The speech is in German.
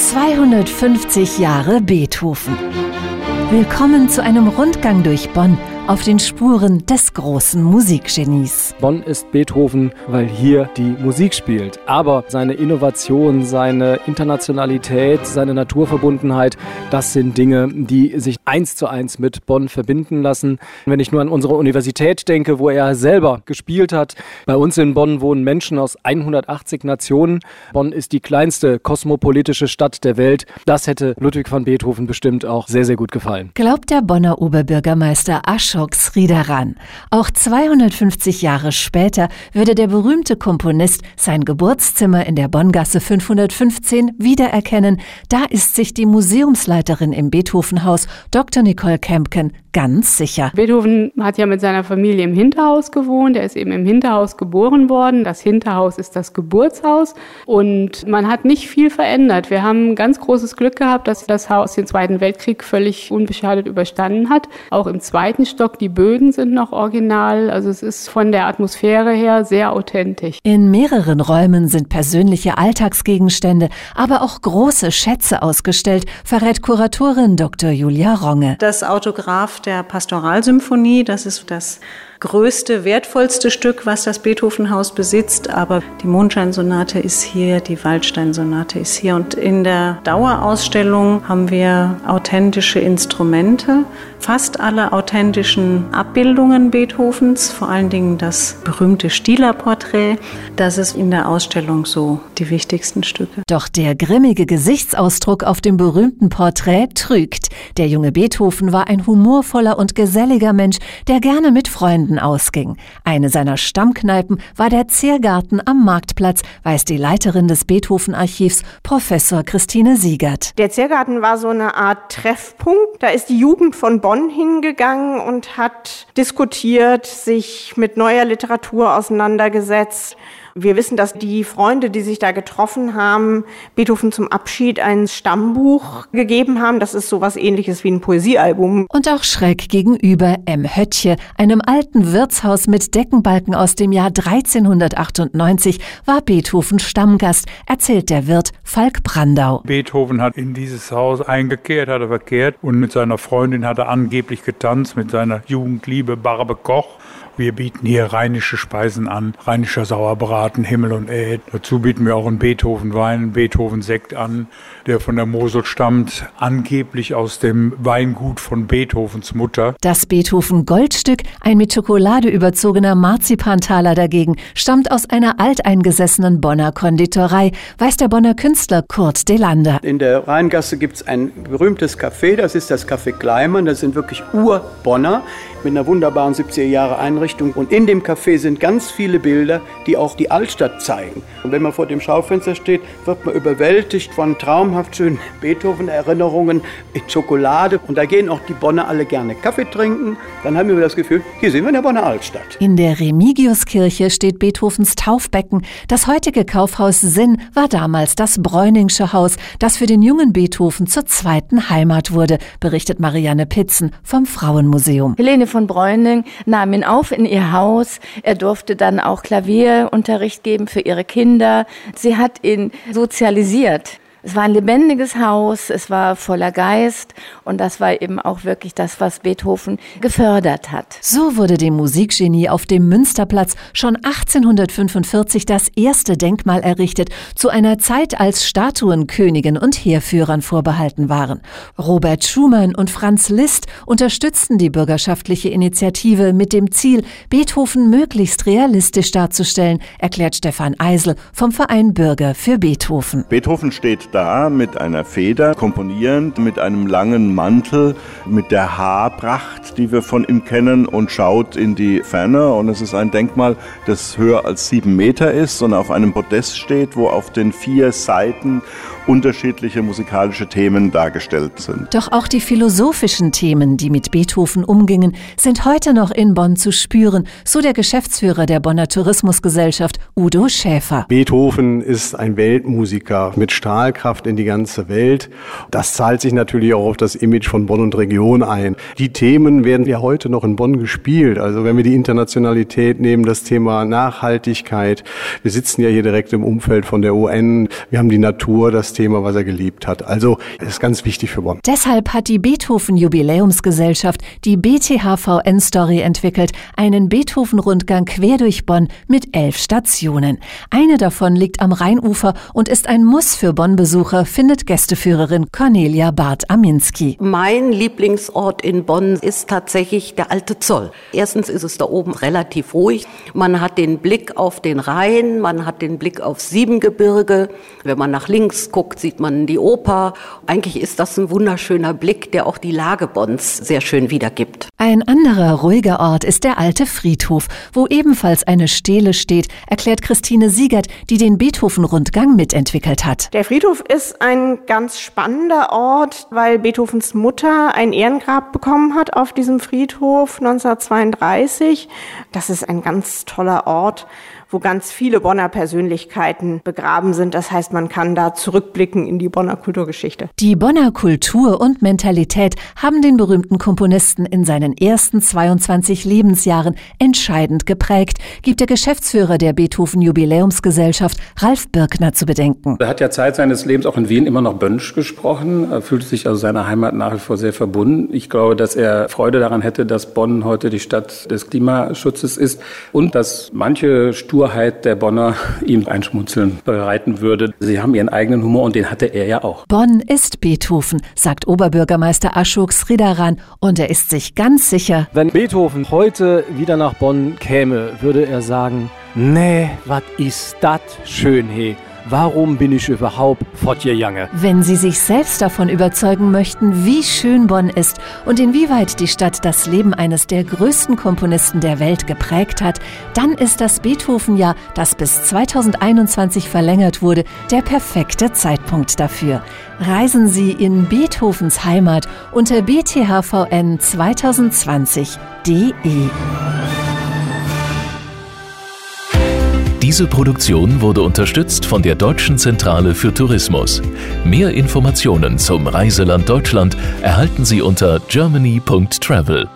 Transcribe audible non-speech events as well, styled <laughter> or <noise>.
250 Jahre Beethoven. Willkommen zu einem Rundgang durch Bonn auf den Spuren des großen Musikgenies. Bonn ist Beethoven, weil hier die Musik spielt. Aber seine Innovation, seine Internationalität, seine Naturverbundenheit, das sind Dinge, die sich eins zu eins mit Bonn verbinden lassen. Wenn ich nur an unsere Universität denke, wo er selber gespielt hat. Bei uns in Bonn wohnen Menschen aus 180 Nationen. Bonn ist die kleinste kosmopolitische Stadt der Welt. Das hätte Ludwig van Beethoven bestimmt auch sehr, sehr gut gefallen. Glaubt der Bonner Oberbürgermeister Ascher Aschok Ridaran. Auch 250 Jahre später würde der berühmte Komponist sein Geburtszimmer in der Bonngasse 515 wiedererkennen. Da ist sich die Museumsleiterin im Beethovenhaus, Dr. Nicole Kempken, ganz sicher. Beethoven hat ja mit seiner Familie im Hinterhaus gewohnt. Er ist eben im Hinterhaus geboren worden. Das Hinterhaus ist das Geburtshaus und man hat nicht viel verändert. Wir haben ganz großes Glück gehabt, dass das Haus den Zweiten Weltkrieg völlig unbeschadet überstanden hat. Auch im zweiten Stock, die Böden sind noch original. Also es ist von der Atmosphäre her sehr authentisch. In mehreren Räumen sind persönliche Alltagsgegenstände, aber auch große Schätze ausgestellt, verrät Kuratorin Dr. Julia Ronge. Das Autograph der Pastoralsymphonie. Das ist das größte, wertvollste Stück, was das Beethovenhaus besitzt. Aber die Mondscheinsonate ist hier, die Waldsteinsonate ist hier. Und in der Dauerausstellung haben wir authentische Instrumente, fast alle authentischen Abbildungen Beethovens, vor allen Dingen das berühmte Stieler-Porträt. Das ist in der Ausstellung so die wichtigsten Stücke. Doch der grimmige Gesichtsausdruck auf dem berühmten Porträt trügt. Der junge Beethoven war ein humorvoller und geselliger Mensch, der gerne mit Freunden ausging. Eine seiner Stammkneipen war der Ziergarten am Marktplatz, weiß die Leiterin des Beethoven-Archivs, Professor Christine Siegert. Der Ziergarten war so eine Art Treffpunkt. Da ist die Jugend von Bonn hingegangen und hat diskutiert, sich mit neuer Literatur auseinandergesetzt. Wir wissen, dass die Freunde, die sich da getroffen haben, Beethoven zum Abschied ein Stammbuch gegeben haben. Das ist sowas ähnliches wie ein Poesiealbum. Und auch schräg gegenüber M. Höttche, einem alten Wirtshaus mit Deckenbalken aus dem Jahr 1398, war Beethoven Stammgast, erzählt der Wirt Falk Brandau. Beethoven hat in dieses Haus eingekehrt, hat er verkehrt und mit seiner Freundin hat er angeblich getanzt, mit seiner Jugendliebe Barbe Koch. Wir bieten hier rheinische Speisen an, rheinischer Sauerbraten, Himmel und Erd. Dazu bieten wir auch einen Beethoven-Wein, einen Beethoven-Sekt an, der von der Mosel stammt, angeblich aus dem Weingut von Beethovens Mutter. Das Beethoven-Goldstück, ein mit Schokolade überzogener Marzipantaler dagegen, stammt aus einer alteingesessenen Bonner Konditorei, weiß der Bonner Künstler Kurt Delander. In der Rheingasse gibt es ein berühmtes Café, das ist das Café Kleimann, das sind wirklich Ur-Bonner mit einer wunderbaren 70er Jahre Einrichtung. Und in dem Café sind ganz viele Bilder, die auch die Altstadt zeigen. Und wenn man vor dem Schaufenster steht, wird man überwältigt von traumhaft schönen <laughs> Beethoven-Erinnerungen in Schokolade. Und da gehen auch die Bonner alle gerne Kaffee trinken. Dann haben wir das Gefühl, hier sind wir in der Bonner Altstadt. In der Remigiuskirche steht Beethovens Taufbecken. Das heutige Kaufhaus Sinn war damals das Bräuningsche Haus, das für den jungen Beethoven zur zweiten Heimat wurde, berichtet Marianne Pitzen vom Frauenmuseum. Helene von Bräuning nahm ihn auf in ihr Haus. Er durfte dann auch Klavierunterricht geben für ihre Kinder. Sie hat ihn sozialisiert. Es war ein lebendiges Haus, es war voller Geist und das war eben auch wirklich das, was Beethoven gefördert hat. So wurde dem Musikgenie auf dem Münsterplatz schon 1845 das erste Denkmal errichtet, zu einer Zeit, als Statuen Königen und Heerführern vorbehalten waren. Robert Schumann und Franz Liszt unterstützten die bürgerschaftliche Initiative mit dem Ziel, Beethoven möglichst realistisch darzustellen, erklärt Stefan Eisel vom Verein Bürger für Beethoven. Beethoven steht da mit einer Feder, komponierend, mit einem langen Mantel, mit der Haarpracht, die wir von ihm kennen, und schaut in die Ferne. Und es ist ein Denkmal, das höher als sieben Meter ist und auf einem Podest steht, wo auf den vier Seiten unterschiedliche musikalische Themen dargestellt sind. Doch auch die philosophischen Themen, die mit Beethoven umgingen, sind heute noch in Bonn zu spüren, so der Geschäftsführer der Bonner Tourismusgesellschaft Udo Schäfer. Beethoven ist ein Weltmusiker mit Stahlkraft Strahlkraft in die ganze Welt. Das zahlt sich natürlich auch auf das Image von Bonn und Region ein. Die Themen werden ja heute noch in Bonn gespielt. Also wenn wir die Internationalität nehmen, das Thema Nachhaltigkeit. Wir sitzen ja hier direkt im Umfeld von der UN. Wir haben die Natur, das Thema, was er geliebt hat. Also ist ganz wichtig für Bonn. Deshalb hat die Beethoven Jubiläumsgesellschaft die BTHVN Story entwickelt, einen Beethoven-Rundgang quer durch Bonn mit elf Stationen. Eine davon liegt am Rheinufer und ist ein Muss für Bonn-Besucher, findet Gästeführerin Cornelia Barth-Aminski. Mein Lieblingsort in Bonn ist tatsächlich der alte Zoll. Erstens ist es da oben relativ ruhig. Man hat den Blick auf den Rhein, man hat den Blick auf Siebengebirge. Wenn man nach links guckt, sieht man die Oper. Eigentlich ist das ein wunderschöner Blick, der auch die Lage Bonns sehr schön wiedergibt. Ein anderer ruhiger Ort ist der alte Friedhof, wo ebenfalls eine Stele steht, erklärt Christine Siegert, die den Beethoven-Rundgang mitentwickelt hat. Der Friedhof ist ein ganz spannender Ort, weil Beethovens Mutter ein Ehrengrab bekommen hat auf diesem Friedhof 1932. Das ist ein ganz toller Ort wo ganz viele Bonner Persönlichkeiten begraben sind. Das heißt, man kann da zurückblicken in die Bonner Kulturgeschichte. Die Bonner Kultur und Mentalität haben den berühmten Komponisten in seinen ersten 22 Lebensjahren entscheidend geprägt, gibt der Geschäftsführer der Beethoven Jubiläumsgesellschaft Ralf Birkner zu bedenken. Er hat ja Zeit seines Lebens auch in Wien immer noch Bönsch gesprochen, er fühlte sich also seiner Heimat nach wie vor sehr verbunden. Ich glaube, dass er Freude daran hätte, dass Bonn heute die Stadt des Klimaschutzes ist und dass manche Stur Sturheit der Bonner ihm Einschmunzeln bereiten würde. Sie haben ihren eigenen Humor und den hatte er ja auch. Bonn ist Beethoven, sagt Oberbürgermeister Aschok Sridaran und er ist sich ganz sicher. Wenn Beethoven heute wieder nach Bonn käme, würde er sagen, nee, was ist das schön he. Warum bin ich überhaupt fortgegangen? Wenn Sie sich selbst davon überzeugen möchten, wie schön Bonn ist und inwieweit die Stadt das Leben eines der größten Komponisten der Welt geprägt hat, dann ist das Beethoven-Jahr, das bis 2021 verlängert wurde, der perfekte Zeitpunkt dafür. Reisen Sie in Beethovens Heimat unter bthvn2020.de. Diese Produktion wurde unterstützt von der Deutschen Zentrale für Tourismus. Mehr Informationen zum Reiseland Deutschland erhalten Sie unter germany.travel.